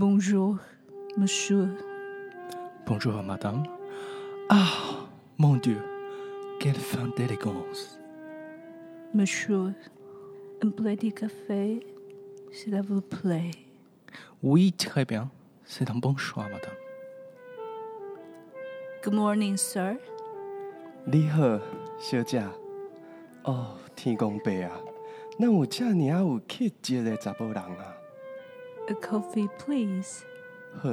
Bonjour, Monsieur. Bonjour, Madame. Ah, mon Dieu, quelle fin d'élégance. Monsieur, un petit café, s'il vous plaît. Oui, très bien. C'est un bon choix, Madame. Good morning, sir. 你好，小姐。哦，天公伯啊，那有这尔有气质的查甫人啊？A coffee, please. 好，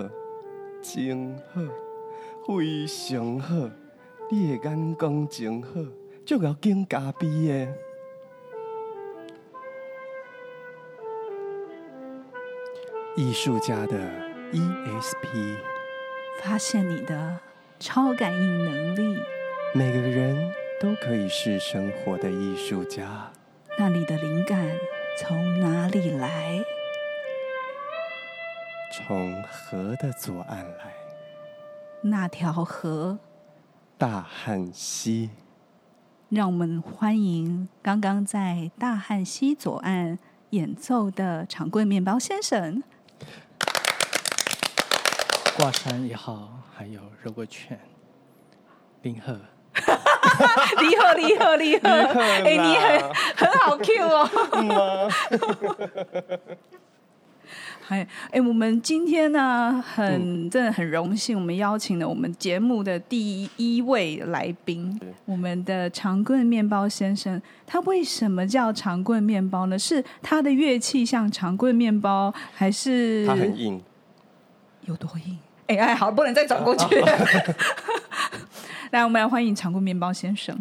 真好，非常好。你的眼光真好，足够敬咖啡的。艺术家的 ESP，发现你的超感应能力。每个人都可以是生活的艺术家。那你的灵感从哪里来？从河的左岸来。那条河？大汉溪。让我们欢迎刚刚在大汉溪左岸演奏的长棍面包先生。挂山也好，还有肉桂犬，林鹤。你好，你好，你好，哎、欸，你很很好 Q 哦。还 哎、欸，我们今天呢，很真的很荣幸，我们邀请了我们节目的第一位来宾，我们的长棍面包先生。他为什么叫长棍面包呢？是他的乐器像长棍面包，还是他很硬？有多硬？哎、欸、哎，好，不能再转过去。来，我们来欢迎长棍面包先生。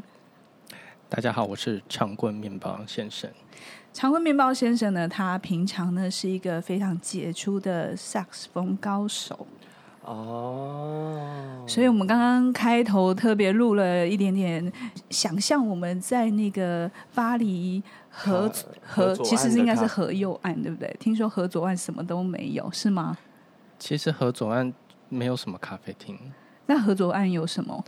大家好，我是长棍面包先生。长棍面包先生呢，他平常呢是一个非常杰出的萨克斯风高手。哦。所以我们刚刚开头特别录了一点点，想象我们在那个巴黎河河，其实应该是河右岸，对不对？听说河左岸什么都没有，是吗？其实河左岸没有什么咖啡厅。那河左岸有什么？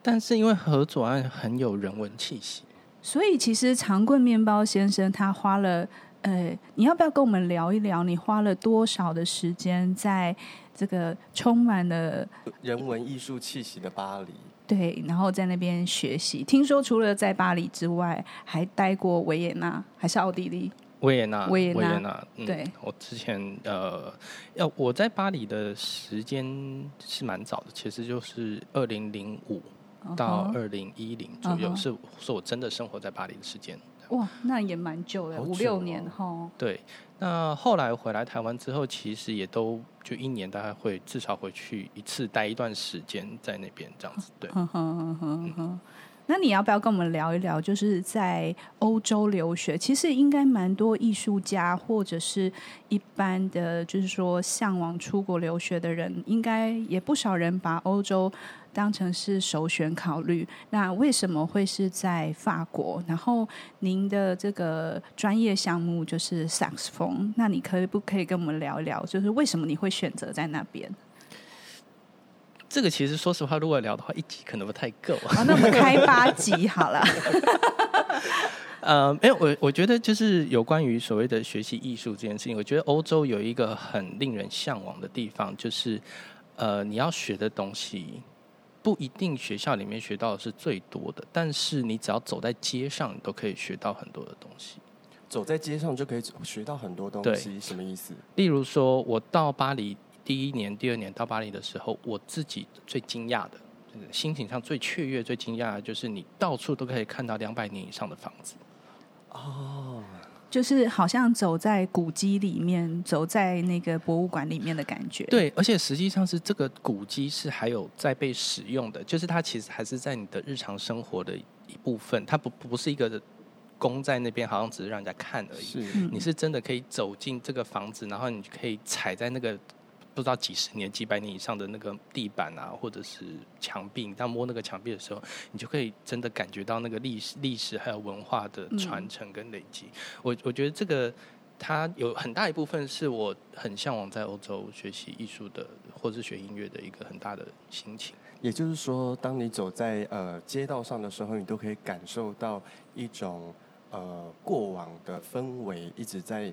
但是因为河左岸很有人文气息，所以其实长棍面包先生他花了，呃，你要不要跟我们聊一聊？你花了多少的时间在这个充满了人文艺术气息的巴黎？对，然后在那边学习。听说除了在巴黎之外，还待过维也纳，还是奥地利？维也纳，维也纳。嗯、对，我之前呃，要我在巴黎的时间是蛮早的，其实就是二零零五。到二零一零左右，uh -huh. 是是我真的生活在巴黎的时间。哇，那也蛮久了，五六年哈。对，那后来回来台湾之后，其实也都就一年大概会至少回去一次，待一段时间在那边这样子。对，嗯哼哼哼。那你要不要跟我们聊一聊？就是在欧洲留学，其实应该蛮多艺术家或者是一般的，就是说向往出国留学的人，应该也不少人把欧洲。当成是首选考虑，那为什么会是在法国？然后您的这个专业项目就是萨克斯风，那你可以不可以跟我们聊一聊？就是为什么你会选择在那边？这个其实说实话，如果聊的话，一集可能不太够。好，那我们开八集好了。呃，没有，我我觉得就是有关于所谓的学习艺术这件事情，我觉得欧洲有一个很令人向往的地方，就是呃，你要学的东西。不一定学校里面学到的是最多的，但是你只要走在街上，你都可以学到很多的东西。走在街上就可以学到很多东西，什么意思？例如说，我到巴黎第一年、第二年到巴黎的时候，我自己最惊讶的，心情上最雀跃、最惊讶的就是你到处都可以看到两百年以上的房子。哦。就是好像走在古迹里面，走在那个博物馆里面的感觉。对，而且实际上是这个古迹是还有在被使用的，就是它其实还是在你的日常生活的一部分，它不不是一个供在那边，好像只是让人家看而已。是，你是真的可以走进这个房子，然后你可以踩在那个。不知道几十年、几百年以上的那个地板啊，或者是墙壁，当摸那个墙壁的时候，你就可以真的感觉到那个历史、历史还有文化的传承跟累积。我我觉得这个它有很大一部分是我很向往在欧洲学习艺术的，或是学音乐的一个很大的心情。也就是说，当你走在呃街道上的时候，你都可以感受到一种呃过往的氛围，一直在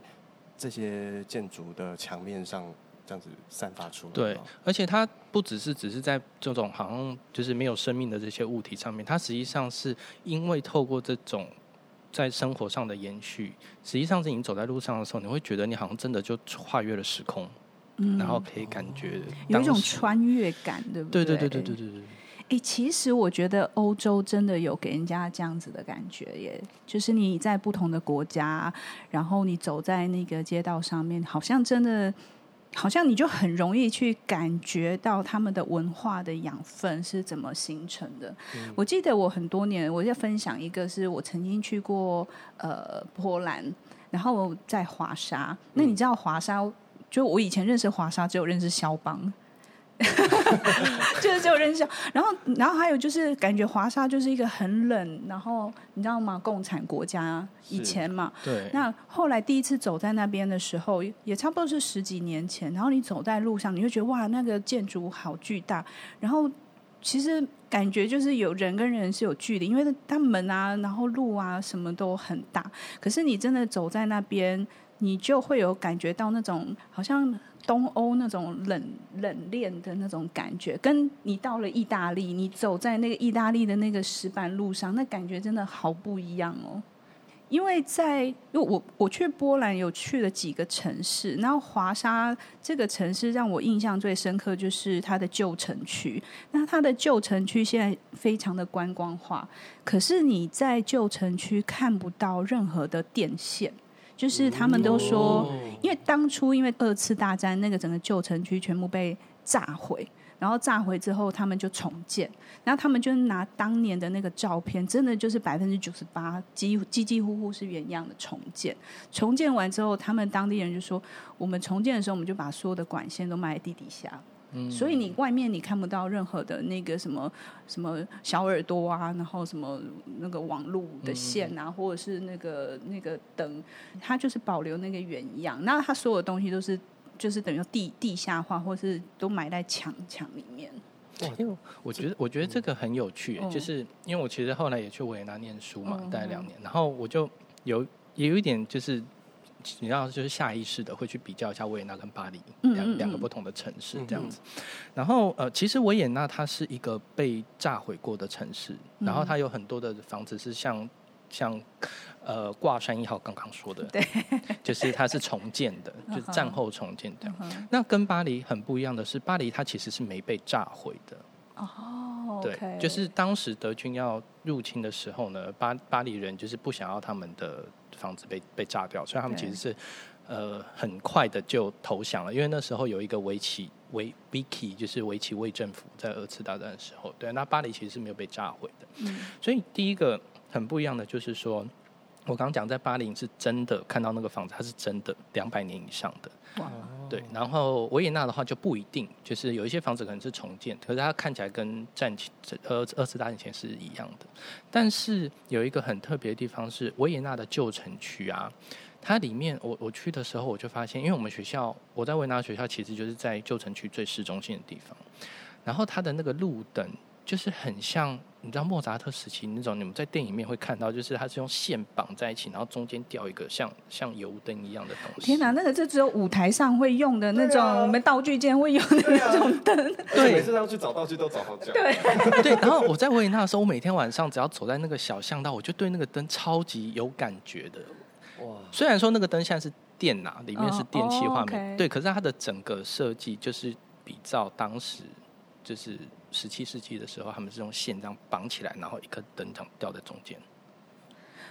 这些建筑的墙面上。这样子散发出来。对，而且它不只是只是在这种好像就是没有生命的这些物体上面，它实际上是因为透过这种在生活上的延续，实际上是你走在路上的时候，你会觉得你好像真的就跨越了时空，嗯，然后可以感觉有一种穿越感，对不对？对对对对对对对。哎，其实我觉得欧洲真的有给人家这样子的感觉耶，就是你在不同的国家，然后你走在那个街道上面，好像真的，好像你就很容易去感觉到他们的文化的养分是怎么形成的。嗯。我记得我很多年，我在分享一个，是我曾经去过呃波兰，然后在华沙。那你知道华沙？就我以前认识华沙，只有认识肖邦。就是就认识，然后然后还有就是感觉华沙就是一个很冷，然后你知道吗？共产国家以前嘛，对。那后来第一次走在那边的时候，也差不多是十几年前。然后你走在路上，你会觉得哇，那个建筑好巨大。然后其实感觉就是有人跟人是有距离，因为它门啊，然后路啊什么都很大。可是你真的走在那边，你就会有感觉到那种好像。东欧那种冷冷链的那种感觉，跟你到了意大利，你走在那个意大利的那个石板路上，那感觉真的好不一样哦。因为在，因为我我去波兰有去了几个城市，然后华沙这个城市让我印象最深刻，就是它的旧城区。那它的旧城区现在非常的观光化，可是你在旧城区看不到任何的电线。就是他们都说，因为当初因为二次大战那个整个旧城区全部被炸毁，然后炸毁之后他们就重建，然后他们就拿当年的那个照片，真的就是百分之九十八，几几几乎乎是原样的重建。重建完之后，他们当地人就说，我们重建的时候，我们就把所有的管线都埋在地底下。所以你外面你看不到任何的那个什么什么小耳朵啊，然后什么那个网路的线啊，或者是那个那个灯，它就是保留那个原样。那它所有的东西都是就是等于地地下化，或是都埋在墙墙里面。因为我觉得我觉得这个很有趣，就是因为我其实后来也去维也纳念书嘛，待两年，然后我就有也有一点就是。你知道，就是下意识的会去比较一下维也纳跟巴黎两两个不同的城市这样子。然后呃，其实维也纳它是一个被炸毁过的城市，然后它有很多的房子是像像呃挂山一号刚刚说的，对，就是它是重建的，就是战后重建的。那跟巴黎很不一样的是，巴黎它其实是没被炸毁的。哦，对，就是当时德军要入侵的时候呢，巴巴黎人就是不想要他们的。房子被被炸掉，所以他们其实是呃很快的就投降了，因为那时候有一个维奇维 Vicky 就是维棋卫政府在二次大战的时候，对，那巴黎其实是没有被炸毁的。嗯，所以第一个很不一样的就是说，我刚刚讲在巴黎是真的看到那个房子，它是真的两百年以上的。哇，对，然后维也纳的话就不一定，就是有一些房子可能是重建，可是它看起来跟战前二二次大战前是一样的。但是有一个很特别的地方是维也纳的旧城区啊，它里面我我去的时候我就发现，因为我们学校我在维也纳学校其实就是在旧城区最市中心的地方，然后它的那个路灯。就是很像，你知道莫扎特时期那种，你们在电影里面会看到，就是它是用线绑在一起，然后中间吊一个像像油灯一样的东西。天哪，那个就只有舞台上会用的那种，我们道具间会用的那种灯。对，每次要去找道具都找好久。对 对，然后我在维也纳的时候，我每天晚上只要走在那个小巷道，我就对那个灯超级有感觉的。哇，虽然说那个灯现在是电呐，里面是电气画面，对，可是它的整个设计就是比照当时就是。十七世纪的时候，他们是用线这样绑起来，然后一颗灯这样吊在中间。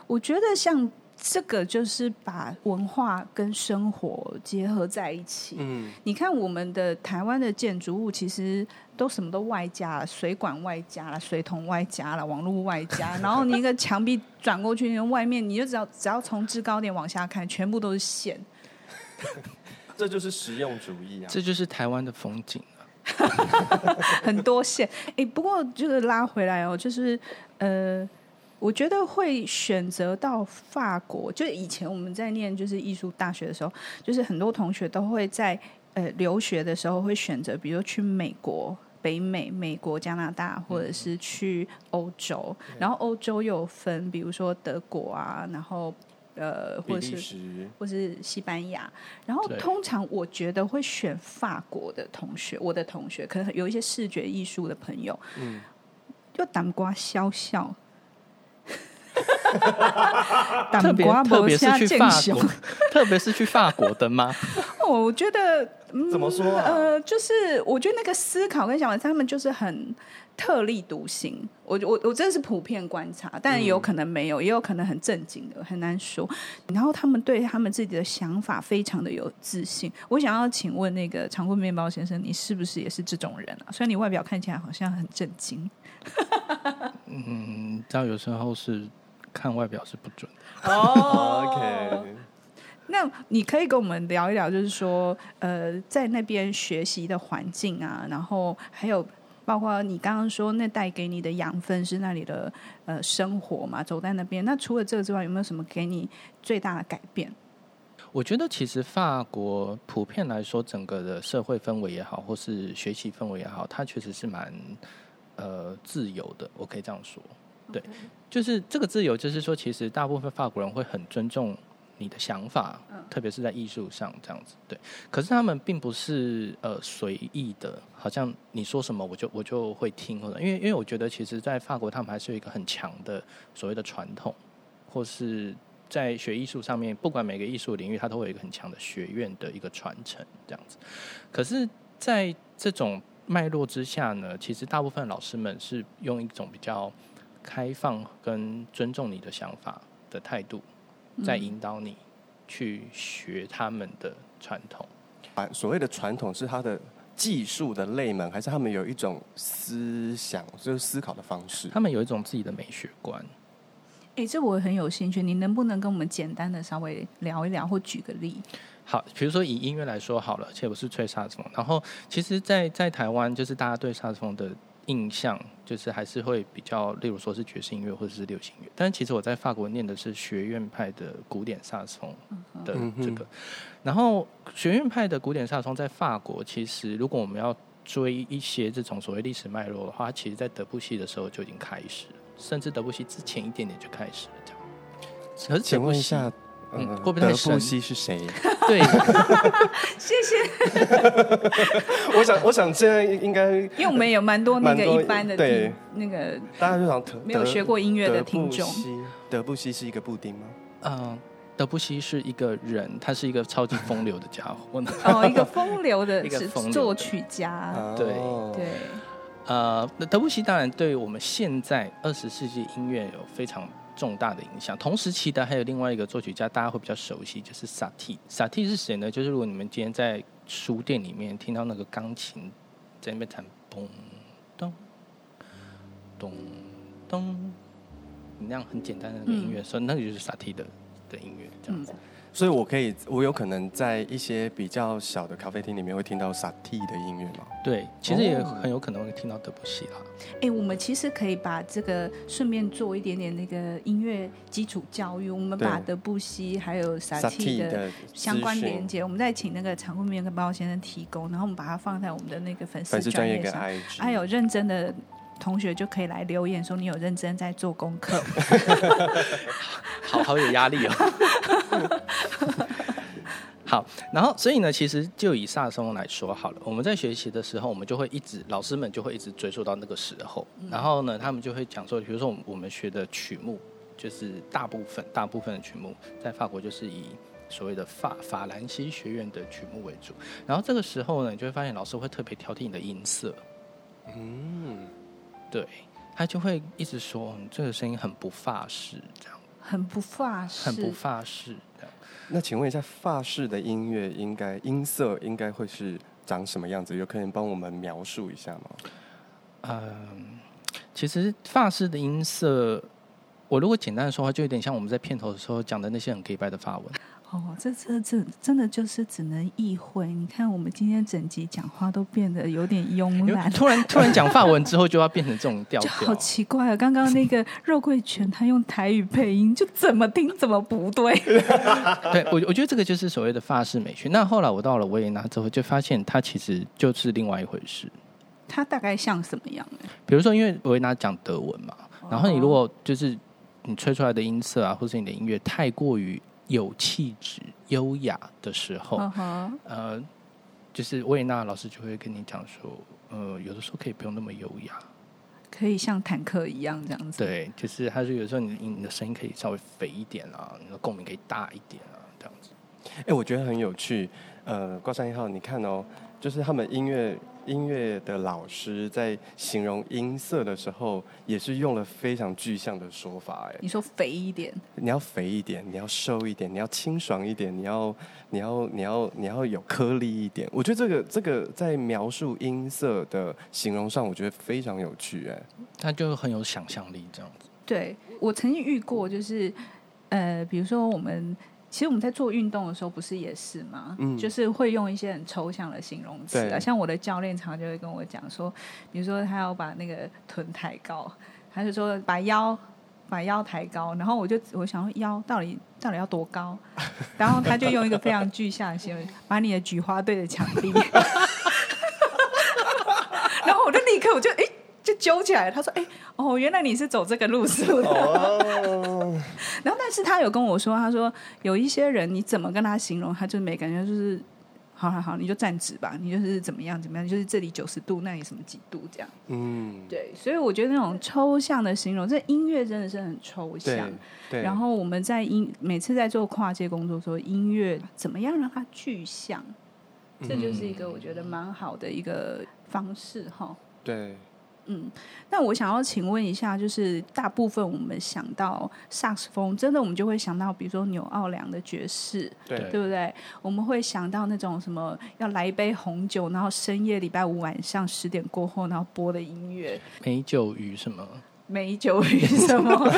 我觉得像这个就是把文化跟生活结合在一起。嗯，你看我们的台湾的建筑物，其实都什么都外加了，水管外加了，水桶外加了，网络外加，然后你一个墙壁转过去，外面你就只要只要从制高点往下看，全部都是线。这就是实用主义啊！这就是台湾的风景。很多线，哎、不过就是拉回来哦，就是呃，我觉得会选择到法国，就以前我们在念就是艺术大学的时候，就是很多同学都会在呃留学的时候会选择，比如去美国、北美、美国、加拿大，或者是去欧洲，然后欧洲又分，比如说德国啊，然后。呃，或者是或是西班牙。然后通常我觉得会选法国的同学，我的同学可能有一些视觉艺术的朋友，嗯，就胆瓜笑笑。特别特别是去法国，特别是去法国的吗？我觉得、嗯、怎么说、啊？呃，就是我觉得那个思考跟想法，他们就是很特立独行。我我我真的是普遍观察，但也有可能没有，嗯、也有可能很正经的，很难说。然后他们对他们自己的想法非常的有自信。我想要请问那个长棍面包先生，你是不是也是这种人啊？虽然你外表看起来好像很正经。嗯，知道有时候是。看外表是不准的哦。OK，那你可以跟我们聊一聊，就是说，呃，在那边学习的环境啊，然后还有包括你刚刚说那带给你的养分是那里的呃生活嘛？走在那边，那除了这个之外，有没有什么给你最大的改变？我觉得其实法国普遍来说，整个的社会氛围也好，或是学习氛围也好，它确实是蛮呃自由的。我可以这样说。对，就是这个自由，就是说，其实大部分法国人会很尊重你的想法，特别是在艺术上这样子。对，可是他们并不是呃随意的，好像你说什么我就我就会听，或者因为因为我觉得，其实，在法国他们还是有一个很强的所谓的传统，或是在学艺术上面，不管每个艺术领域，它都会有一个很强的学院的一个传承这样子。可是，在这种脉络之下呢，其实大部分老师们是用一种比较。开放跟尊重你的想法的态度，在引导你去学他们的传统。啊，所谓的传统是他的技术的类门，还是他们有一种思想，就是思考的方式？他们有一种自己的美学观。哎、欸，这我很有兴趣，你能不能跟我们简单的稍微聊一聊，或举个例？好，比如说以音乐来说好了，且不是吹萨克斯风，然后其实在，在在台湾，就是大家对萨克斯风的。印象就是还是会比较，例如说是爵士音乐或者是流行乐，但是其实我在法国念的是学院派的古典萨克斯风的这个，然后学院派的古典萨克斯风在法国，其实如果我们要追一些这种所谓历史脉络的话，其实在德布西的时候就已经开始了，甚至德布西之前一点点就开始了这样。可是请问一下。嗯，会不会德布西是谁？对，谢谢。我想，我想现在应该，因为我们有蛮多那个一般的对那个大家就想没有学过音乐的听众。德布西是一个布丁吗？嗯，德布西是一个人，他是一个超级风流的家伙。哦，一个风流的作曲家。对对。呃，德布西当然对我们现在二十世纪音乐有非常。重大的影响。同时期的还有另外一个作曲家，大家会比较熟悉，就是萨蒂。萨蒂是谁呢？就是如果你们今天在书店里面听到那个钢琴在那边弹咚咚咚咚，那样很简单的那个音乐，所以那个就是萨蒂的的音乐，这样子。所以，我可以，我有可能在一些比较小的咖啡厅里面会听到萨蒂的音乐吗？对，其实也很有可能会听到德布西啦。哎、欸，我们其实可以把这个顺便做一点点那个音乐基础教育。我们把德布西还有萨蒂的相关连接，我们再请那个长棍面跟包先生提供，然后我们把它放在我们的那个粉丝专业上。还有认真的同学就可以来留言说你有认真在做功课。好好有压力哦。好，然后所以呢，其实就以萨松来说好了，我们在学习的时候，我们就会一直，老师们就会一直追溯到那个时候，然后呢，他们就会讲说，比如说我们学的曲目，就是大部分大部分的曲目，在法国就是以所谓的法法兰西学院的曲目为主，然后这个时候呢，你就会发现老师会特别挑剔你的音色，嗯，对，他就会一直说你这个声音很不法式，这样。很不法式，很不法式。那请问一下，法式的音乐应该音色应该会是长什么样子？有可能帮我们描述一下吗？嗯，其实法式的音色，我如果简单的说话，就有点像我们在片头的时候讲的那些很 gay 白的法文。哦，这这这真的就是只能意会。你看，我们今天整集讲话都变得有点慵懒。突然突然讲法文之后，就要变成这种调调，好奇怪啊！刚刚那个肉桂犬他用台语配音，就怎么听怎么不对。对，我我觉得这个就是所谓的法式美学。那后来我到了维也纳之后，就发现它其实就是另外一回事。它大概像什么样呢？比如说，因为维也纳讲德文嘛，然后你如果就是你吹出来的音色啊，或是你的音乐太过于。有气质、优雅的时候，uh huh. 呃，就是维也纳老师就会跟你讲说，呃，有的时候可以不用那么优雅，可以像坦克一样这样子。对，就是他说有时候你你的声音可以稍微肥一点啊，你的共鸣可以大一点啊，这样子。哎、欸，我觉得很有趣。呃，挂山一号，你看哦，就是他们音乐。音乐的老师在形容音色的时候，也是用了非常具象的说法。哎，你说肥一点，你要肥一点，你要瘦一点，你要清爽一点，你要你要你要你要有颗粒一点。我觉得这个这个在描述音色的形容上，我觉得非常有趣。哎，他就很有想象力，这样子。对，我曾经遇过，就是呃，比如说我们。其实我们在做运动的时候，不是也是吗？嗯，就是会用一些很抽象的形容词啊，像我的教练常常就会跟我讲说，比如说他要把那个臀抬高，他就说把腰把腰抬高，然后我就我想说腰到底到底要多高？然后他就用一个非常具象的形容，把你的菊花对着墙壁，然后我就立刻我就哎。就揪起来，他说：“哎、欸，哦，原来你是走这个路数的。Oh. ” 然后，但是他有跟我说，他说有一些人，你怎么跟他形容，他就没感觉，就是好好好，你就站直吧，你就是怎么样怎么样，就是这里九十度，那里什么几度这样。嗯，对，所以我觉得那种抽象的形容，这音乐真的是很抽象。对。对然后我们在音每次在做跨界工作的时候，音乐怎么样让它具象，这就是一个我觉得蛮好的一个方式哈。对。嗯，那我想要请问一下，就是大部分我们想到萨克斯风，真的我们就会想到，比如说纽奥良的爵士，对，对不对？我们会想到那种什么要来一杯红酒，然后深夜礼拜五晚上十点过后，然后播的音乐，美酒与什么？美酒与什么？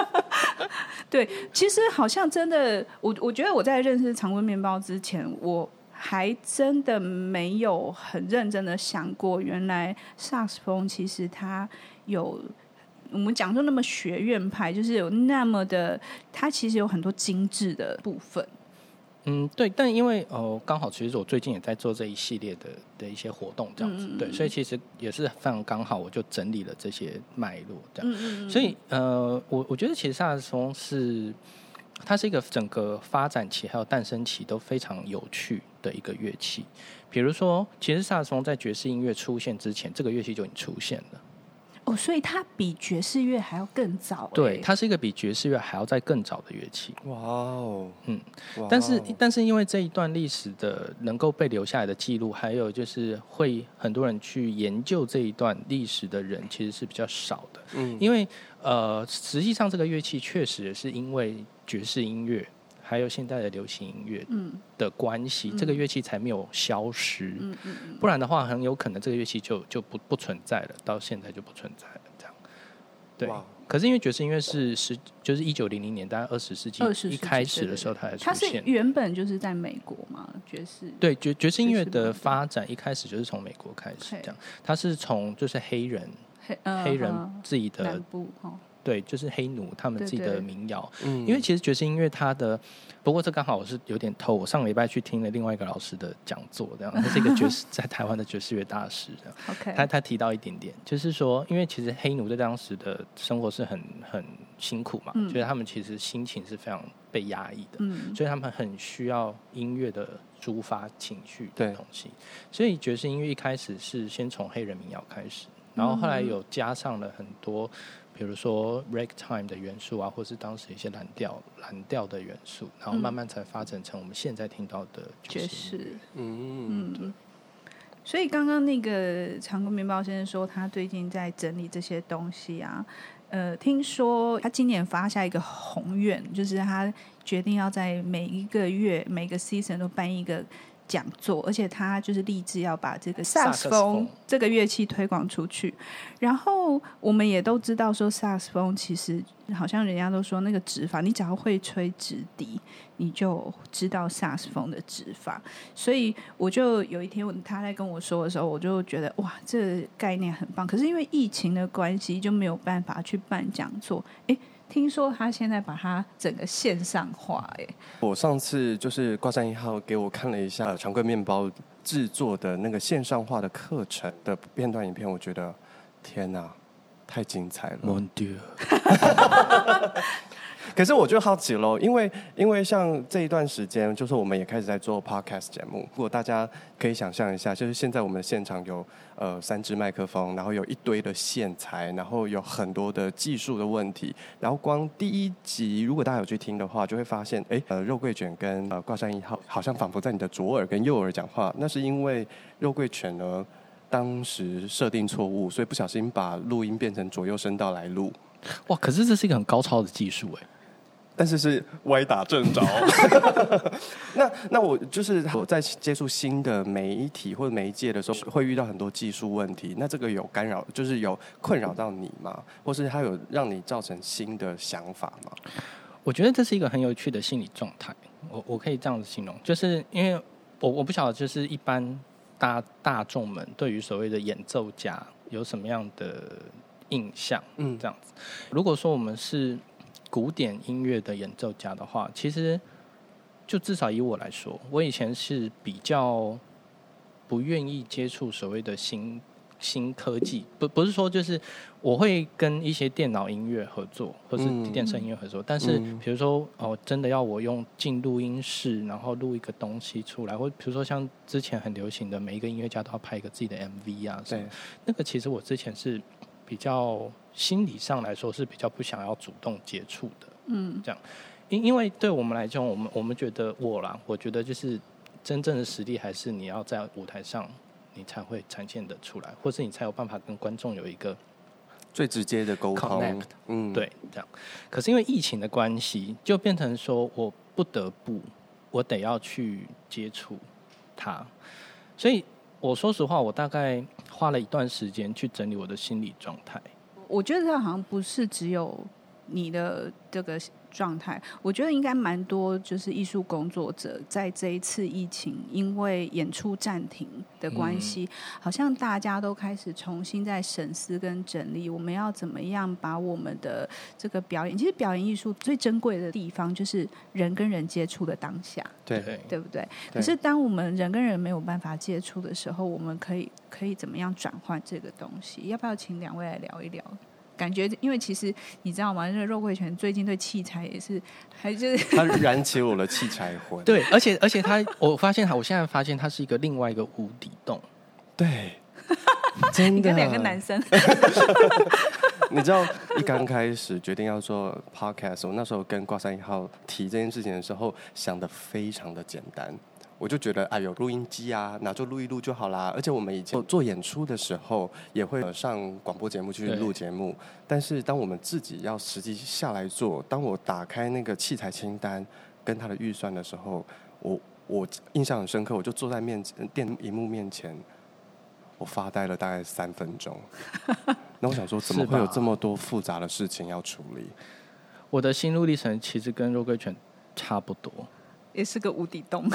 对，其实好像真的，我我觉得我在认识常温面包之前，我。还真的没有很认真的想过，原来萨克斯风其实它有我们讲说那么学院派，就是有那么的，它其实有很多精致的部分。嗯，对，但因为哦，刚好其实我最近也在做这一系列的的一些活动，这样子，嗯、对，所以其实也是非常刚好，我就整理了这些脉络，这样，嗯、所以呃，我我觉得其实萨克斯风是。它是一个整个发展期还有诞生期都非常有趣的一个乐器。比如说，其实萨克斯风在爵士音乐出现之前，这个乐器就已经出现了。哦，所以它比爵士乐还要更早。对，它是一个比爵士乐还要再更早的乐器。哇哦，嗯，但是但是因为这一段历史的能够被留下来的记录，还有就是会很多人去研究这一段历史的人，其实是比较少的。嗯，因为呃，实际上这个乐器确实也是因为。爵士音乐，还有现代的流行音乐的关系，嗯、这个乐器才没有消失。嗯嗯嗯、不然的话，很有可能这个乐器就就不不存在了，到现在就不存在了。这样，对。可是因为爵士音乐是十，就是一九零零年代二十世纪一开始的时候，它才出现。它是原本就是在美国嘛，爵士。对，爵爵士音乐的发展一开始就是从美国开始，这样。它是从就是黑人黑、呃、黑人自己的南部对，就是黑奴他们自己的民谣，对对，因为其实爵士音乐它的，不过这刚好我是有点偷，我上个礼拜去听了另外一个老师的讲座，这样，他是一个爵士 在台湾的爵士乐大师，这样，OK，他他提到一点点，就是说，因为其实黑奴在当时的生活是很很辛苦嘛，嗯、所以他们其实心情是非常被压抑的，嗯，所以他们很需要音乐的抒发情绪的东西，所以爵士音乐一开始是先从黑人民谣开始，然后后来有加上了很多。比如说 ragtime 的元素啊，或是当时一些蓝调蓝调的元素，然后慢慢才发展成我们现在听到的爵士。嗯嗯。所以刚刚那个长工面包先生说，他最近在整理这些东西啊。呃，听说他今年发下一个宏愿，就是他决定要在每一个月每个 season 都办一个。讲座，而且他就是立志要把这个萨克斯风这个乐器推广出去。然后我们也都知道说，萨克斯风其实好像人家都说那个指法，你只要会吹直笛，你就知道萨克斯风的指法。所以我就有一天他在跟我说的时候，我就觉得哇，这个概念很棒。可是因为疫情的关系，就没有办法去办讲座。诶。听说他现在把它整个线上化，哎，我上次就是挂上一号给我看了一下啊，常贵面包制作的那个线上化的课程的片段影片，我觉得天哪，太精彩了。Mon Dieu 可是我就好奇喽，因为因为像这一段时间，就是我们也开始在做 podcast 节目。如果大家可以想象一下，就是现在我们现场有呃三支麦克风，然后有一堆的线材，然后有很多的技术的问题。然后光第一集，如果大家有去听的话，就会发现，哎，呃，肉桂卷跟呃挂山一号好像仿佛在你的左耳跟右耳讲话。那是因为肉桂卷呢，当时设定错误，所以不小心把录音变成左右声道来录。哇！可是这是一个很高超的技术哎。但是是歪打正着。那那我就是我在接触新的媒体或者媒介的时候，会遇到很多技术问题。那这个有干扰，就是有困扰到你吗？或是它有让你造成新的想法吗？我觉得这是一个很有趣的心理状态。我我可以这样子形容，就是因为我我不晓得，就是一般大大众们对于所谓的演奏家有什么样的印象？嗯，这样子。如果说我们是。古典音乐的演奏家的话，其实就至少以我来说，我以前是比较不愿意接触所谓的新新科技。不不是说就是我会跟一些电脑音乐合作，或是电声音乐合作。嗯、但是比如说哦，真的要我用进录音室，然后录一个东西出来，或比如说像之前很流行的，每一个音乐家都要拍一个自己的 MV 啊，对，那个其实我之前是比较。心理上来说是比较不想要主动接触的，嗯，这样，因因为对我们来讲，我们我们觉得我啦，我觉得就是真正的实力还是你要在舞台上，你才会呈现的出来，或是你才有办法跟观众有一个最直接的沟通，connect，嗯，对，这样。可是因为疫情的关系，就变成说我不得不，我得要去接触他，所以我说实话，我大概花了一段时间去整理我的心理状态。我觉得这好像不是只有你的这个。状态，我觉得应该蛮多，就是艺术工作者在这一次疫情，因为演出暂停的关系，嗯、好像大家都开始重新在审视跟整理，我们要怎么样把我们的这个表演，其实表演艺术最珍贵的地方就是人跟人接触的当下，对对不对？可是当我们人跟人没有办法接触的时候，我们可以可以怎么样转换这个东西？要不要请两位来聊一聊？感觉，因为其实你知道吗？那个肉桂泉最近对器材也是，还就是它燃起我的器材魂。对，而且而且它，我发现它，我现在发现它是一个另外一个无底洞。对，真的。你跟两个男生。你知道，一刚开始决定要做 podcast，我那时候跟挂山一号提这件事情的时候，想的非常的简单。我就觉得，哎呦，录音机啊，拿就录一录就好啦。而且我们以前做演出的时候，也会上广播节目去录节目。但是当我们自己要实际下来做，当我打开那个器材清单跟他的预算的时候，我我印象很深刻，我就坐在面前电荧幕面前，我发呆了大概三分钟。那我想说，怎么会有这么多复杂的事情要处理？我的心路历程其实跟肉桂犬差不多，也是个无底洞。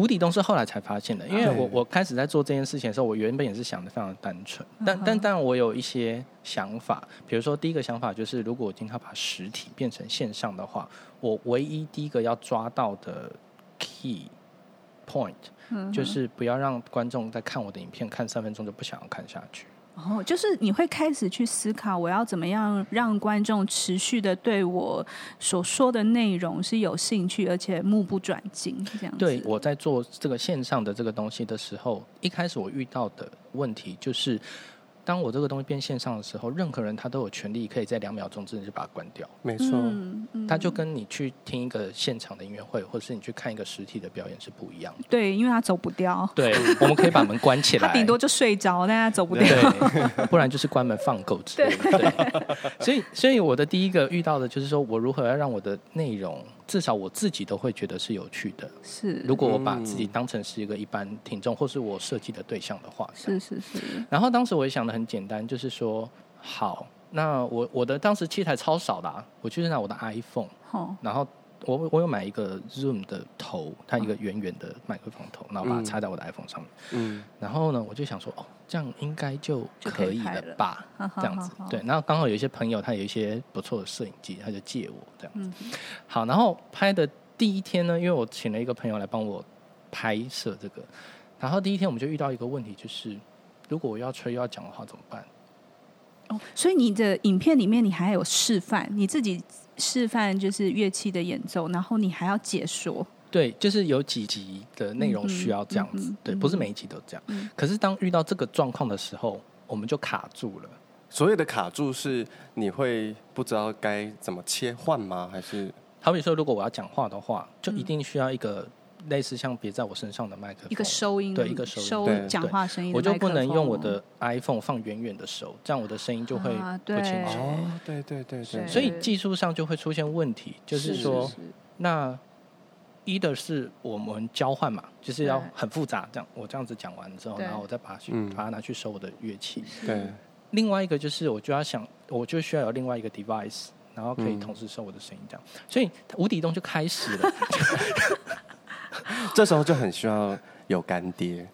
无底洞是后来才发现的，因为我我开始在做这件事情的时候，我原本也是想的非常的单纯，但但但我有一些想法，比如说第一个想法就是，如果我今天要把实体变成线上的话，我唯一第一个要抓到的 key point 就是不要让观众在看我的影片看三分钟就不想要看下去。哦，就是你会开始去思考，我要怎么样让观众持续的对我所说的内容是有兴趣，而且目不转睛这样子。对，我在做这个线上的这个东西的时候，一开始我遇到的问题就是。当我这个东西变线上的时候，任何人他都有权利可以在两秒钟之内就把它关掉。没错，嗯嗯、他就跟你去听一个现场的音乐会，或者是你去看一个实体的表演是不一样的。对，因为他走不掉。对，我们可以把门关起来，他顶多就睡着，但他走不掉。对，不然就是关门放狗之类的。对，对，所以，所以我的第一个遇到的就是说我如何要让我的内容。至少我自己都会觉得是有趣的。是，如果我把自己当成是一个一般听众，或是我设计的对象的话，是是是。然后当时我也想的很简单，就是说，好，那我我的当时器材超少的啊，我就是拿我的 iPhone，哦，然后。我我有买一个 Zoom 的头，它一个圆圆的麦克风头，然后把它插在我的 iPhone 上面。嗯，然后呢，我就想说，哦，这样应该就可以了吧？了这样子，对。然后刚好有一些朋友，他有一些不错的摄影机，他就借我这样子。嗯、好，然后拍的第一天呢，因为我请了一个朋友来帮我拍摄这个，然后第一天我们就遇到一个问题，就是如果我要吹又要讲的话怎么办？哦，所以你的影片里面你还有示范，你自己示范就是乐器的演奏，然后你还要解说。对，就是有几集的内容需要这样子，嗯嗯、对，不是每一集都这样。嗯、可是当遇到这个状况的时候，我们就卡住了。所谓的卡住是你会不知道该怎么切换吗？还是好比说，如果我要讲话的话，就一定需要一个类似像别在我身上的麦克风，一个收音，对，一个收音，收讲话声音。我就不能用我的 iPhone 放远远的收，这样我的声音就会不清楚。哦，对对对对。所以技术上就会出现问题，就是说，是是是那。一的是我们交换嘛，就是要很复杂，这样我这样子讲完之后，然后我再把它去把它拿去收我的乐器。对。另外一个就是我就要想，我就需要有另外一个 device，然后可以同时收我的声音，这样。所以无底洞就开始了。这时候就很需要有干爹，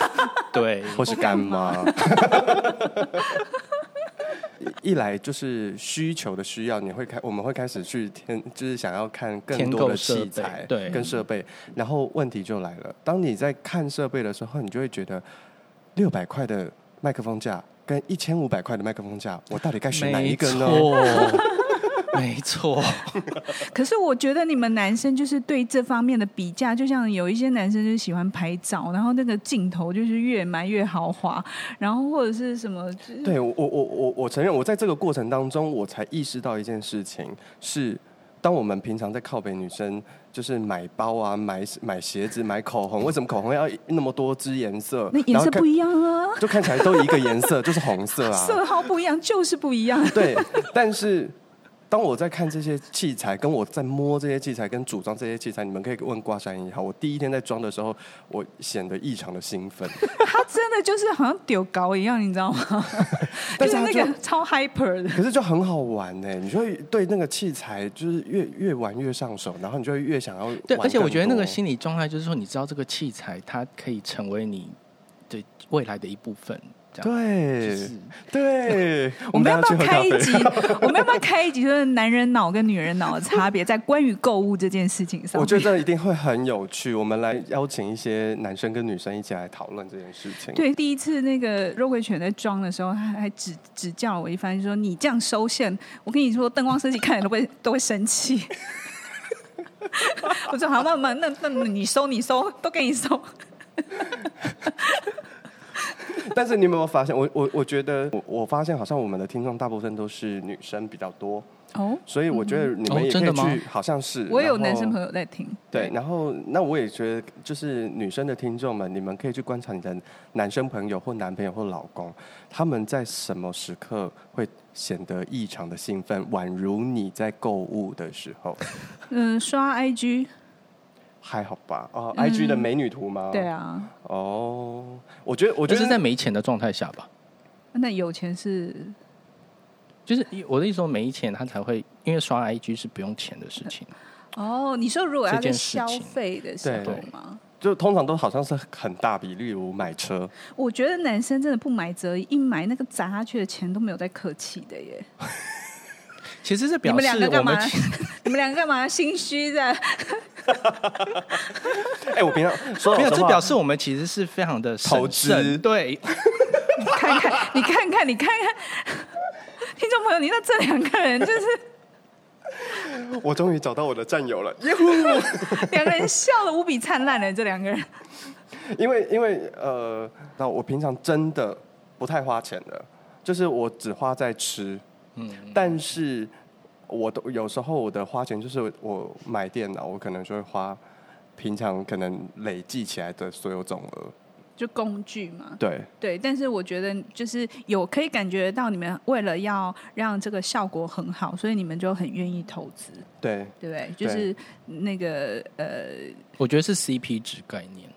对，或是干妈。一来就是需求的需要，你会开，我们会开始去添，就是想要看更多的器材，对，跟设备。然后问题就来了，当你在看设备的时候，你就会觉得六百块的麦克风架跟一千五百块的麦克风架，我到底该选哪一个呢？没错，可是我觉得你们男生就是对这方面的比价，就像有一些男生就喜欢拍照，然后那个镜头就是越买越豪华，然后或者是什么？对我我我我承认，我在这个过程当中，我才意识到一件事情是，当我们平常在靠北女生就是买包啊、买买鞋子、买口红，为什么口红要那么多支颜色？那颜色不一样啊，就看起来都一个颜色，就是红色啊，色号不一样就是不一样。对，但是。当我在看这些器材，跟我在摸这些器材，跟组装这些器材，你们可以问挂山一号。我第一天在装的时候，我显得异常的兴奋。他真的就是好像丢高一样，你知道吗？就是那个超 hyper 的。可是就很好玩呢，你就会对那个器材就是越越玩越上手，然后你就会越想要。对，而且我觉得那个心理状态就是说，你知道这个器材它可以成为你对未来的一部分。对，就是、对，我们要不要开一集？我们要不要开一集？就是男人脑跟女人脑的差别，在关于购物这件事情上。我觉得这一定会很有趣。我们来邀请一些男生跟女生一起来讨论这件事情。对，第一次那个肉桂犬在装的时候，他还指指教我一番，说你这样收线，我跟你说，灯光设计看起来都会都会生气。我说好，慢慢那那你收你收，都给你收。但是你有没有发现，我我我觉得我我发现好像我们的听众大部分都是女生比较多哦，所以我觉得你们也可以去，好像是我有男生朋友在听，对，然后那我也觉得就是女生的听众们，你们可以去观察你的男生朋友或男朋友或老公，他们在什么时刻会显得异常的兴奋，宛如你在购物的时候，嗯，刷 IG。还好吧，哦，IG 的美女图吗？对啊。哦，我觉得，我觉得是在没钱的状态下吧。那有钱是，就是我的意思说，没钱他才会，因为刷 IG 是不用钱的事情。哦，你说如果要在消费的时候吗？就通常都好像是很大比，例如买车。我觉得男生真的不买则已，一买那个砸下去的钱都没有在客气的耶。其实是表示我们，你们两个干嘛？你们两个干嘛？心虚的。哎、欸，我平常说没有，这表示我们其实是非常的投资。对，你看看，你看看，你看看，听众朋友，你那这两个人就是，我终于找到我的战友了，两个人笑得无比灿烂呢这两个人。因为，因为呃，那我平常真的不太花钱的，就是我只花在吃。嗯，但是我都有时候我的花钱就是我买电脑，我可能就会花平常可能累计起来的所有总额，就工具嘛。对对，但是我觉得就是有可以感觉到你们为了要让这个效果很好，所以你们就很愿意投资。对对不对？就是那个呃，我觉得是 CP 值概念。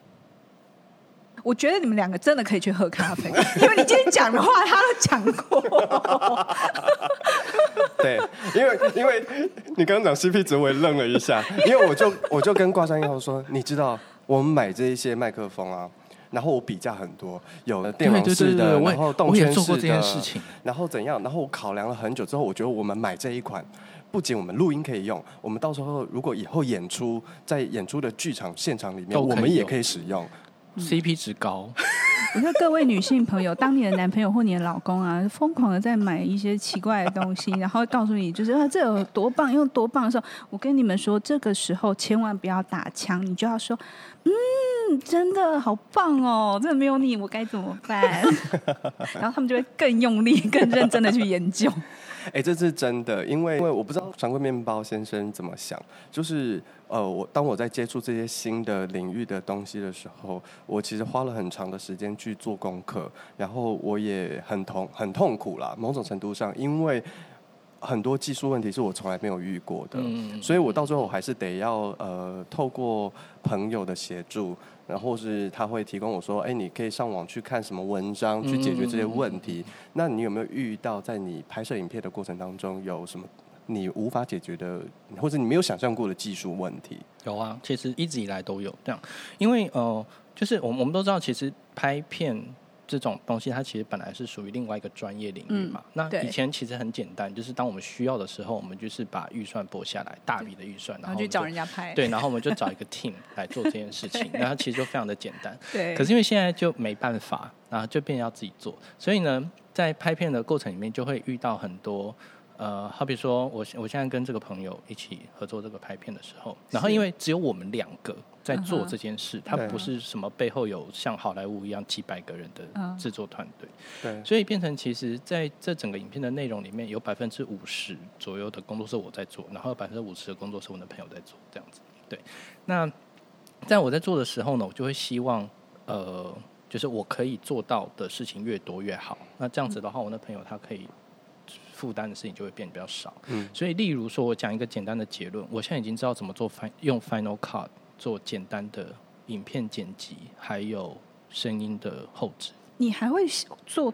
我觉得你们两个真的可以去喝咖啡，因为你今天讲的话他都讲过。对，因为因为你刚刚讲 CP 值，我也愣了一下，因为我就 我就跟挂山一号说，你知道我们买这一些麦克风啊，然后我比价很多，有了电容式的，然后动圈式的，然后怎样，然后我考量了很久之后，我觉得我们买这一款，不仅我们录音可以用，我们到时候如果以后演出在演出的剧场现场里面，我们也可以使用。CP 值高，我说各位女性朋友，当你的男朋友或你的老公啊，疯狂的在买一些奇怪的东西，然后告诉你就是啊，这有多棒，用多棒的时候，我跟你们说，这个时候千万不要打枪，你就要说，嗯，真的好棒哦，真的没有你我该怎么办？然后他们就会更用力、更认真的去研究。哎，这是真的，因为因为我不知道掌柜面包先生怎么想，就是呃，我当我在接触这些新的领域的东西的时候，我其实花了很长的时间去做功课，然后我也很痛很痛苦啦，某种程度上，因为很多技术问题是我从来没有遇过的，嗯，所以我到最后还是得要呃，透过朋友的协助。然后是他会提供我说，哎，你可以上网去看什么文章去解决这些问题。嗯、那你有没有遇到在你拍摄影片的过程当中有什么你无法解决的，或者你没有想象过的技术问题？有啊，其实一直以来都有这样，因为呃，就是我们我们都知道，其实拍片。这种东西它其实本来是属于另外一个专业领域嘛。嗯、那以前其实很简单，就是当我们需要的时候，我们就是把预算拨下来，大笔的预算，然后，然后去找人家拍。对，然后我们就找一个 team 来做这件事情，然后其实就非常的简单。对。可是因为现在就没办法，然后就变要自己做，所以呢，在拍片的过程里面就会遇到很多。呃，好比说，我我现在跟这个朋友一起合作这个拍片的时候，然后因为只有我们两个在做这件事，它不是什么背后有像好莱坞一样几百个人的制作团队，对，所以变成其实在这整个影片的内容里面有百分之五十左右的工作是我在做，然后百分之五十的工作是我的朋友在做，这样子。对，那在我在做的时候呢，我就会希望，呃，就是我可以做到的事情越多越好。那这样子的话，我那朋友他可以。负担的事情就会变得比较少，嗯，所以例如说，我讲一个简单的结论，我现在已经知道怎么做 Final 用 Final Cut 做简单的影片剪辑，还有声音的后置。你还会做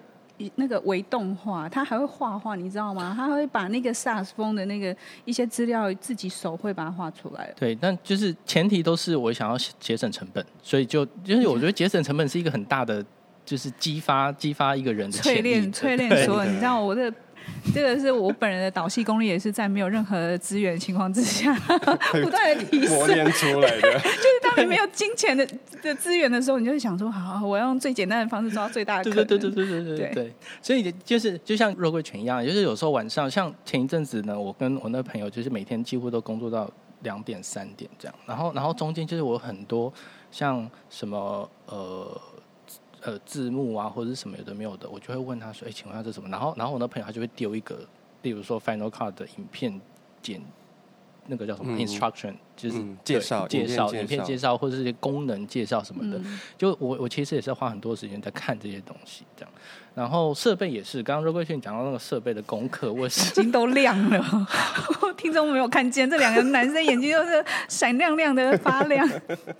那个微动画，他还会画画，你知道吗？他会把那个 SARS 风的那个一些资料自己手绘把它画出来。对，但就是前提都是我想要节省成本，所以就就是我觉得节省成本是一个很大的，就是激发激发一个人的淬炼淬炼。说，你知道我的。这个是我本人的导戏功力，也是在没有任何资源的情况之下，不断的提升磨练出来的。就是当你没有金钱的的资源的时候，你就会想说，好，我要用最简单的方式抓到最大的。对对对对对对对，对。所以就是就像肉桂犬一样，就是有时候晚上，像前一阵子呢，我跟我那个朋友，就是每天几乎都工作到两点三点这样，然后然后中间就是我很多像什么呃。呃，字幕啊，或者是什么有的没有的，我就会问他说：“哎，请问下这是什么？”然后，然后我那朋友他就会丢一个，例如说 Final Cut 的影片剪，那个叫什么、嗯、Instruction，就是、嗯、介绍、介绍、影片介绍，或者是一些功能介绍什么的。嗯、就我我其实也是花很多时间在看这些东西，这样。然后设备也是，刚刚肉桂犬讲到那个设备的功课，我眼睛都亮了。听众没有看见这两个男生眼睛都是闪亮亮的发亮。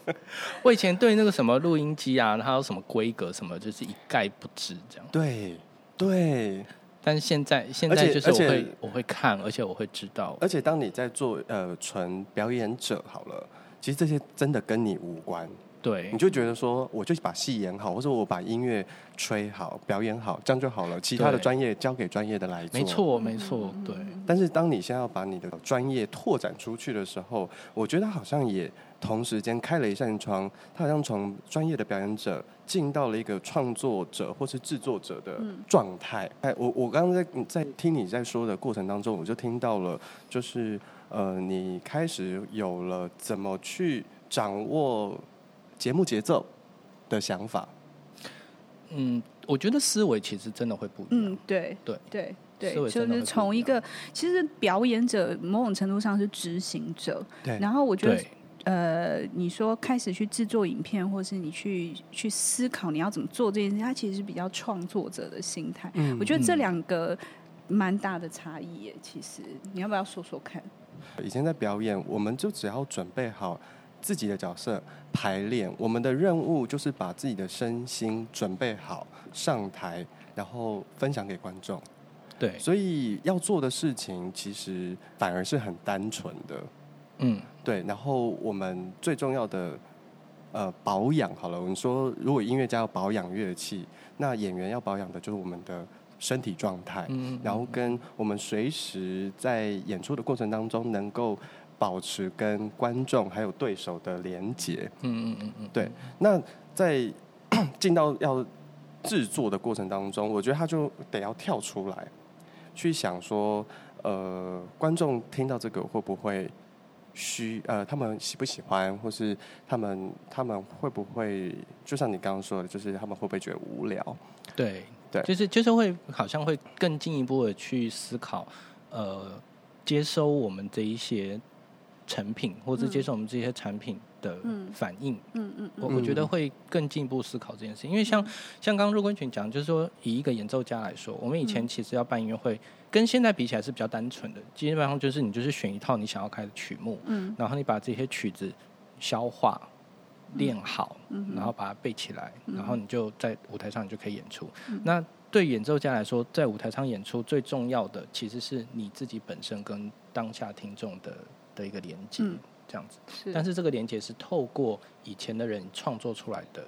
我以前对那个什么录音机啊，它有什么规格什么，就是一概不知这样。对对，但是现在现在就是我会我会看，而且我会知道。而且当你在做呃纯表演者好了，其实这些真的跟你无关。对，你就觉得说，我就把戏演好，或者我把音乐吹好、表演好，这样就好了。其他的专业交给专业的来做。没错，没错，对。但是当你现在要把你的专业拓展出去的时候，我觉得好像也同时间开了一扇窗，他好像从专业的表演者进到了一个创作者或是制作者的状态。哎、嗯，我我刚刚在在听你在说的过程当中，我就听到了，就是呃，你开始有了怎么去掌握。节目节奏的想法，嗯，我觉得思维其实真的会不一样。嗯，对，对，对，对，就是从一个其实表演者某种程度上是执行者，对。然后我觉得，呃，你说开始去制作影片，或是你去去思考你要怎么做这件事，它其实是比较创作者的心态。嗯，我觉得这两个蛮大的差异耶。其实你要不要说说看？以前在表演，我们就只要准备好。自己的角色排练，我们的任务就是把自己的身心准备好上台，然后分享给观众。对，所以要做的事情其实反而是很单纯的。嗯，对。然后我们最重要的呃保养好了，我们说如果音乐家要保养乐器，那演员要保养的就是我们的身体状态。嗯，然后跟我们随时在演出的过程当中能够。保持跟观众还有对手的连结。嗯嗯嗯嗯，对。那在进到要制作的过程当中，我觉得他就得要跳出来，去想说，呃，观众听到这个会不会需呃，他们喜不喜欢，或是他们他们会不会，就像你刚刚说的，就是他们会不会觉得无聊？对对，就是就是会好像会更进一步的去思考，呃，接收我们这一些成品，或者接受我们这些产品的反应，嗯嗯，我我觉得会更进一步思考这件事情，因为像像刚刚肉桂犬讲，就是说以一个演奏家来说，我们以前其实要办音乐会，跟现在比起来是比较单纯的，基本上就是你就是选一套你想要开的曲目，嗯，然后你把这些曲子消化练好，然后把它背起来，然后你就在舞台上你就可以演出。那对演奏家来说，在舞台上演出最重要的其实是你自己本身跟当下听众的。的一个连接，这样子。是，但是这个连接是透过以前的人创作出来的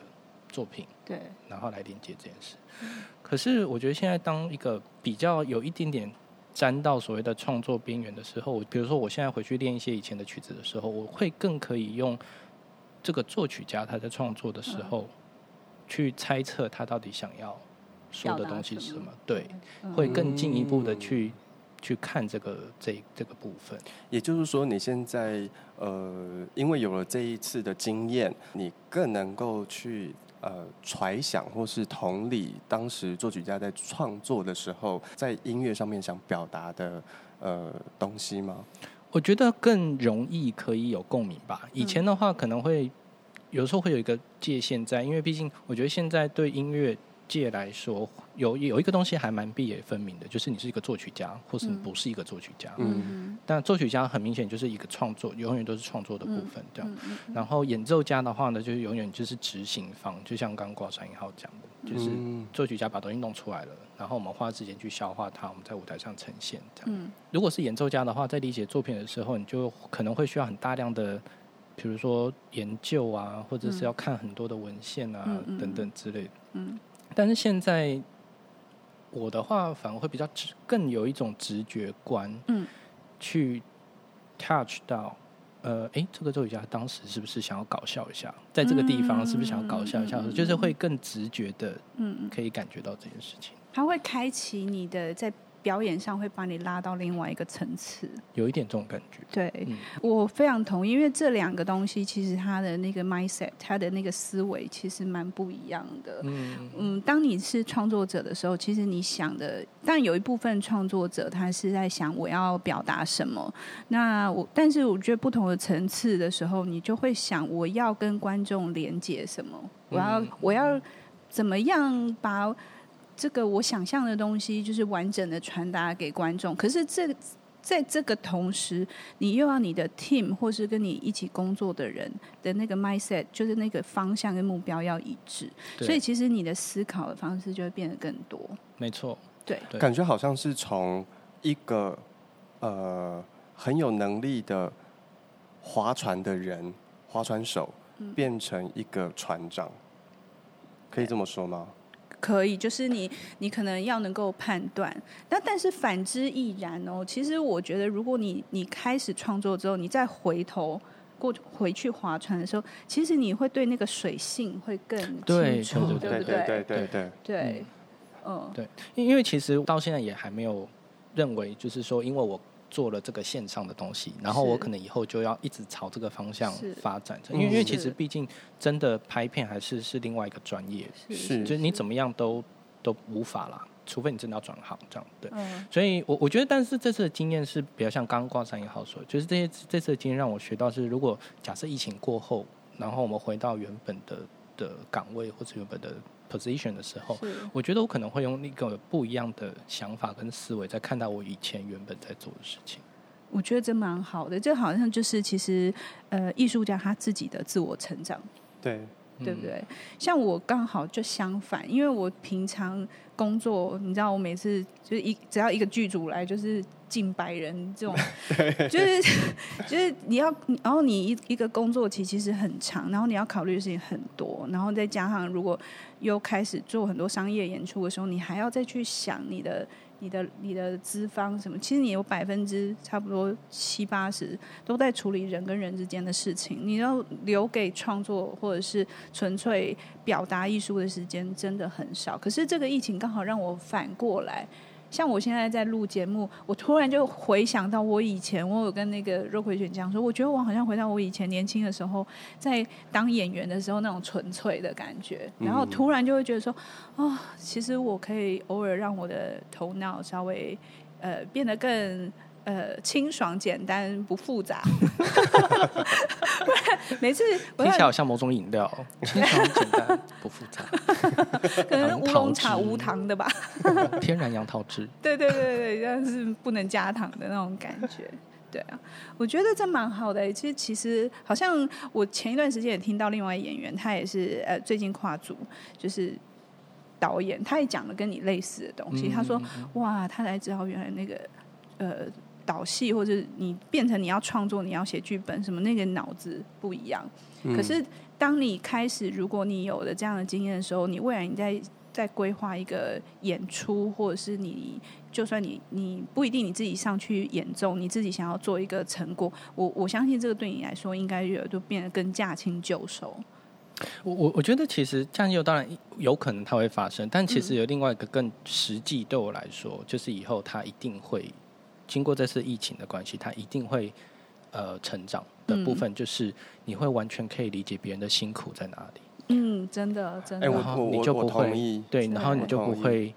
作品，对，然后来连接这件事。可是我觉得现在当一个比较有一点点沾到所谓的创作边缘的时候，比如说我现在回去练一些以前的曲子的时候，我会更可以用这个作曲家他在创作的时候去猜测他到底想要说的东西是什么，对，会更进一步的去。去看这个这这个部分，也就是说，你现在呃，因为有了这一次的经验，你更能够去呃揣想或是同理当时作曲家在创作的时候，在音乐上面想表达的呃东西吗？我觉得更容易可以有共鸣吧。以前的话，可能会有时候会有一个界限在，因为毕竟我觉得现在对音乐。界来说，有有一个东西还蛮壁垒分明的，就是你是一个作曲家，或是你不是一个作曲家。嗯，但作曲家很明显就是一个创作，永远都是创作的部分，这样。然后演奏家的话呢，就是永远就是执行方，就像刚刚挂山一号讲的，就是作曲家把东西弄出来了，然后我们花时间去消化它，我们在舞台上呈现这样。如果是演奏家的话，在理解作品的时候，你就可能会需要很大量的，比如说研究啊，或者是要看很多的文献啊等等之类的。嗯。但是现在我的话反而会比较直，更有一种直觉观，嗯，去 touch 到，呃，哎，这个作曲家当时是不是想要搞笑一下，在这个地方是不是想要搞笑一下，嗯、就是会更直觉的，嗯，可以感觉到这件事情。它会开启你的在。表演上会把你拉到另外一个层次，有一点这种感觉。对，嗯、我非常同意，因为这两个东西其实它的那个 mindset，它的那个思维其实蛮不一样的。嗯嗯，当你是创作者的时候，其实你想的，但有一部分创作者他是在想我要表达什么。那我，但是我觉得不同的层次的时候，你就会想我要跟观众连接什么，我要、嗯、我要怎么样把。这个我想象的东西就是完整的传达给观众，可是这在这个同时，你又要你的 team 或是跟你一起工作的人的那个 mindset，就是那个方向跟目标要一致，所以其实你的思考的方式就会变得更多。没错，对，对。感觉好像是从一个呃很有能力的划船的人，划船手，变成一个船长，嗯、可以这么说吗？可以，就是你，你可能要能够判断。那但是反之亦然哦。其实我觉得，如果你你开始创作之后，你再回头过回去划船的时候，其实你会对那个水性会更清楚，对不对？对对对对对，嗯，对。因为其实到现在也还没有认为，就是说，因为我。做了这个线上的东西，然后我可能以后就要一直朝这个方向发展，因为因为其实毕竟真的拍片还是是另外一个专业，是。就是。你怎么样都都无法啦，除非你真的要转行这样，对。嗯、所以我我觉得，但是这次的经验是比较像刚刚挂山一号说，就是这些这次的经验让我学到是，如果假设疫情过后，然后我们回到原本的的岗位或者原本的。Position 的时候，我觉得我可能会用那个不一样的想法跟思维在看待我以前原本在做的事情。我觉得这蛮好的，这好像就是其实呃艺术家他自己的自我成长，对，对不对？嗯、像我刚好就相反，因为我平常工作，你知道，我每次就是一只要一个剧组来，就是近百人这种，就是 就是你要，然后你一一个工作期其实很长，然后你要考虑的事情很多，然后再加上如果又开始做很多商业演出的时候，你还要再去想你的。你的你的资方什么？其实你有百分之差不多七八十都在处理人跟人之间的事情，你要留给创作或者是纯粹表达艺术的时间真的很少。可是这个疫情刚好让我反过来。像我现在在录节目，我突然就回想到我以前，我有跟那个肉葵卷讲说，我觉得我好像回到我以前年轻的时候，在当演员的时候那种纯粹的感觉，然后突然就会觉得说，哦，其实我可以偶尔让我的头脑稍微呃变得更。呃，清爽、简单、不复杂。不然每次听起来好像某种饮料，清爽、简单、不复杂。可能乌龙茶无糖的吧。天然杨桃汁。对对对对，但是不能加糖的那种感觉。对啊，我觉得这蛮好的。其实其实好像我前一段时间也听到另外一演员，他也是呃最近跨组，就是导演，他也讲了跟你类似的东西。嗯、他说：“哇，他才知道原来那个呃。”导戏或者你变成你要创作，你要写剧本什么，那个脑子不一样。嗯、可是当你开始，如果你有了这样的经验的时候，你未来你在在规划一个演出，或者是你就算你你不一定你自己上去演奏，你自己想要做一个成果，我我相信这个对你来说应该有就变得更驾轻就熟。我我我觉得其实这样就当然有可能它会发生，但其实有另外一个更实际对我来说，嗯、就是以后它一定会。经过这次疫情的关系，他一定会呃成长的部分，就是你会完全可以理解别人的辛苦在哪里。嗯，真的，真的。然后你就不会对，然后你就不会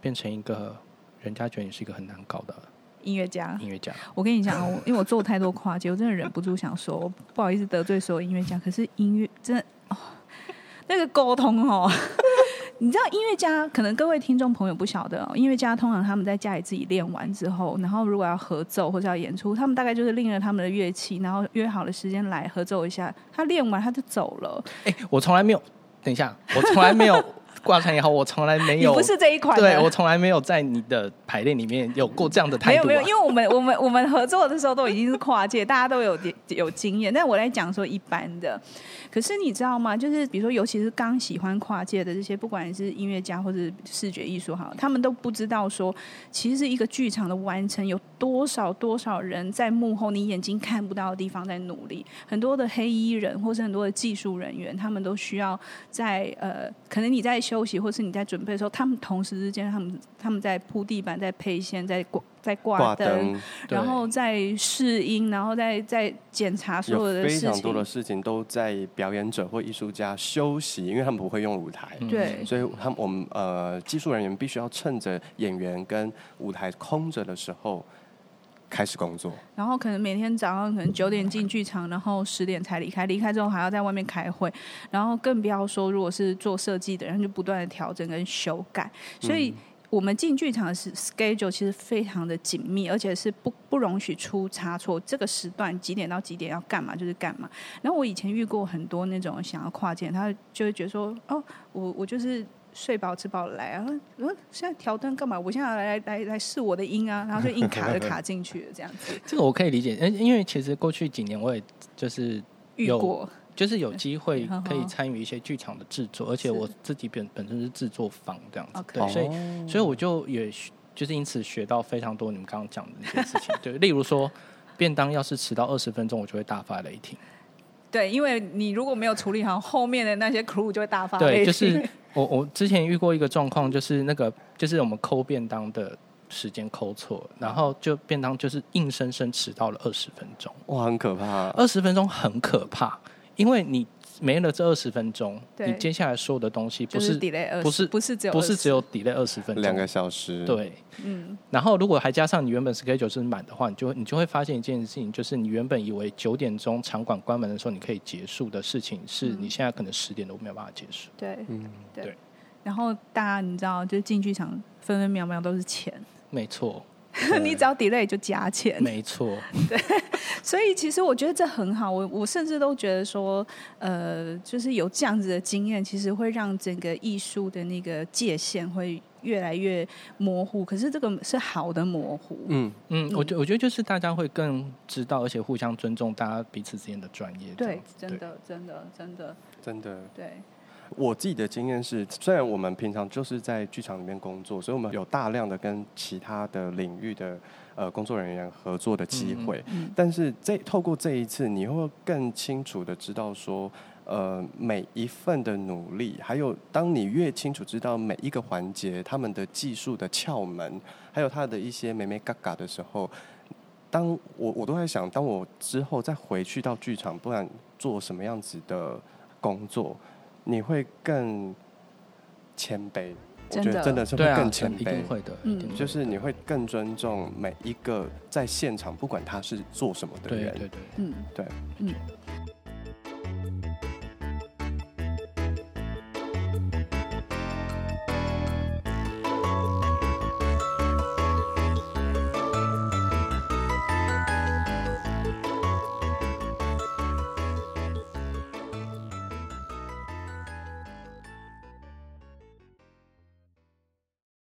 变成一个人家觉得你是一个很难搞的音乐家。音乐家，我跟你讲，因为我做太多跨界，我真的忍不住想说，不好意思得罪所有音乐家。可是音乐真的哦，那个沟通哦。你知道音乐家可能各位听众朋友不晓得哦，音乐家通常他们在家里自己练完之后，然后如果要合奏或者要演出，他们大概就是拎着他们的乐器，然后约好了时间来合奏一下。他练完他就走了。哎，我从来没有，等一下，我从来没有。挂上也好，我从来没有。你不是这一款。对，我从来没有在你的排练里面有过这样的态度、啊。没有没有，因为我们我们我们合作的时候都已经是跨界，大家都有有经验。但我来讲说一般的，可是你知道吗？就是比如说，尤其是刚喜欢跨界的这些，不管是音乐家或者视觉艺术哈，他们都不知道说，其实一个剧场的完成有多少多少人在幕后，你眼睛看不到的地方在努力。很多的黑衣人或是很多的技术人员，他们都需要在呃，可能你在修。休息，或是你在准备的时候，他们同时之间，他们他们在铺地板，在配线，在挂在挂灯，然后在试音，然后在在检查所有的事情。非常多的事情都在表演者或艺术家休息，因为他们不会用舞台，对，所以他们我们呃技术人员必须要趁着演员跟舞台空着的时候。开始工作，然后可能每天早上可能九点进剧场，然后十点才离开。离开之后还要在外面开会，然后更不要说如果是做设计的人，就不断的调整跟修改。所以我们进剧场的是 schedule 其实非常的紧密，而且是不不容许出差错。这个时段几点到几点要干嘛就是干嘛。然后我以前遇过很多那种想要跨界，他就会觉得说，哦，我我就是。睡饱吃饱来啊！嗯，现在调灯干嘛？我现在来来来试我的音啊，然后就硬卡就卡进去了，这样子。这个我可以理解，因因为其实过去几年我也就是有，遇过就是有机会 可以参与一些剧场的制作，而且我自己本本身是制作方这样子，对，所以所以我就也就是因此学到非常多你们刚刚讲的那些事情，对，例如说便当要是迟到二十分钟，我就会大发雷霆。对，因为你如果没有处理好，后面的那些 crew 就会大发雷霆。对，就是我我之前遇过一个状况，就是那个就是我们抠便当的时间抠错，然后就便当就是硬生生迟到了二十分钟。哇，很可怕！二十分钟很可怕，因为你。没了这二十分钟，你接下来所有的东西不是不是不是只有不是只有 delay 二十分钟，两个小时。对，嗯。然后如果还加上你原本 schedule 是满的话，你就你就会发现一件事情，就是你原本以为九点钟场馆关门的时候你可以结束的事情，是你现在可能十点都没有办法结束。对，嗯，对。然后大家你知道，就进剧场分分秒秒都是钱。没错。你只要 delay 就加钱，没错，对，所以其实我觉得这很好，我我甚至都觉得说，呃，就是有这样子的经验，其实会让整个艺术的那个界限会越来越模糊，可是这个是好的模糊。嗯嗯，我觉我觉得就是大家会更知道，而且互相尊重大家彼此之间的专业。对，真的，真的，真的，真的，对。我自己的经验是，虽然我们平常就是在剧场里面工作，所以我们有大量的跟其他的领域的呃工作人员合作的机会，嗯嗯、但是这透过这一次，你会更清楚的知道说，呃，每一份的努力，还有当你越清楚知道每一个环节他们的技术的窍门，还有他的一些眉眉嘎嘎的时候，当我我都在想，当我之后再回去到剧场，不然做什么样子的工作。你会更谦卑，我觉得真的是会更谦卑，一定会的，嗯，就是你会更尊重每一个在现场，不管他是做什么的人，对对对，嗯，对，嗯。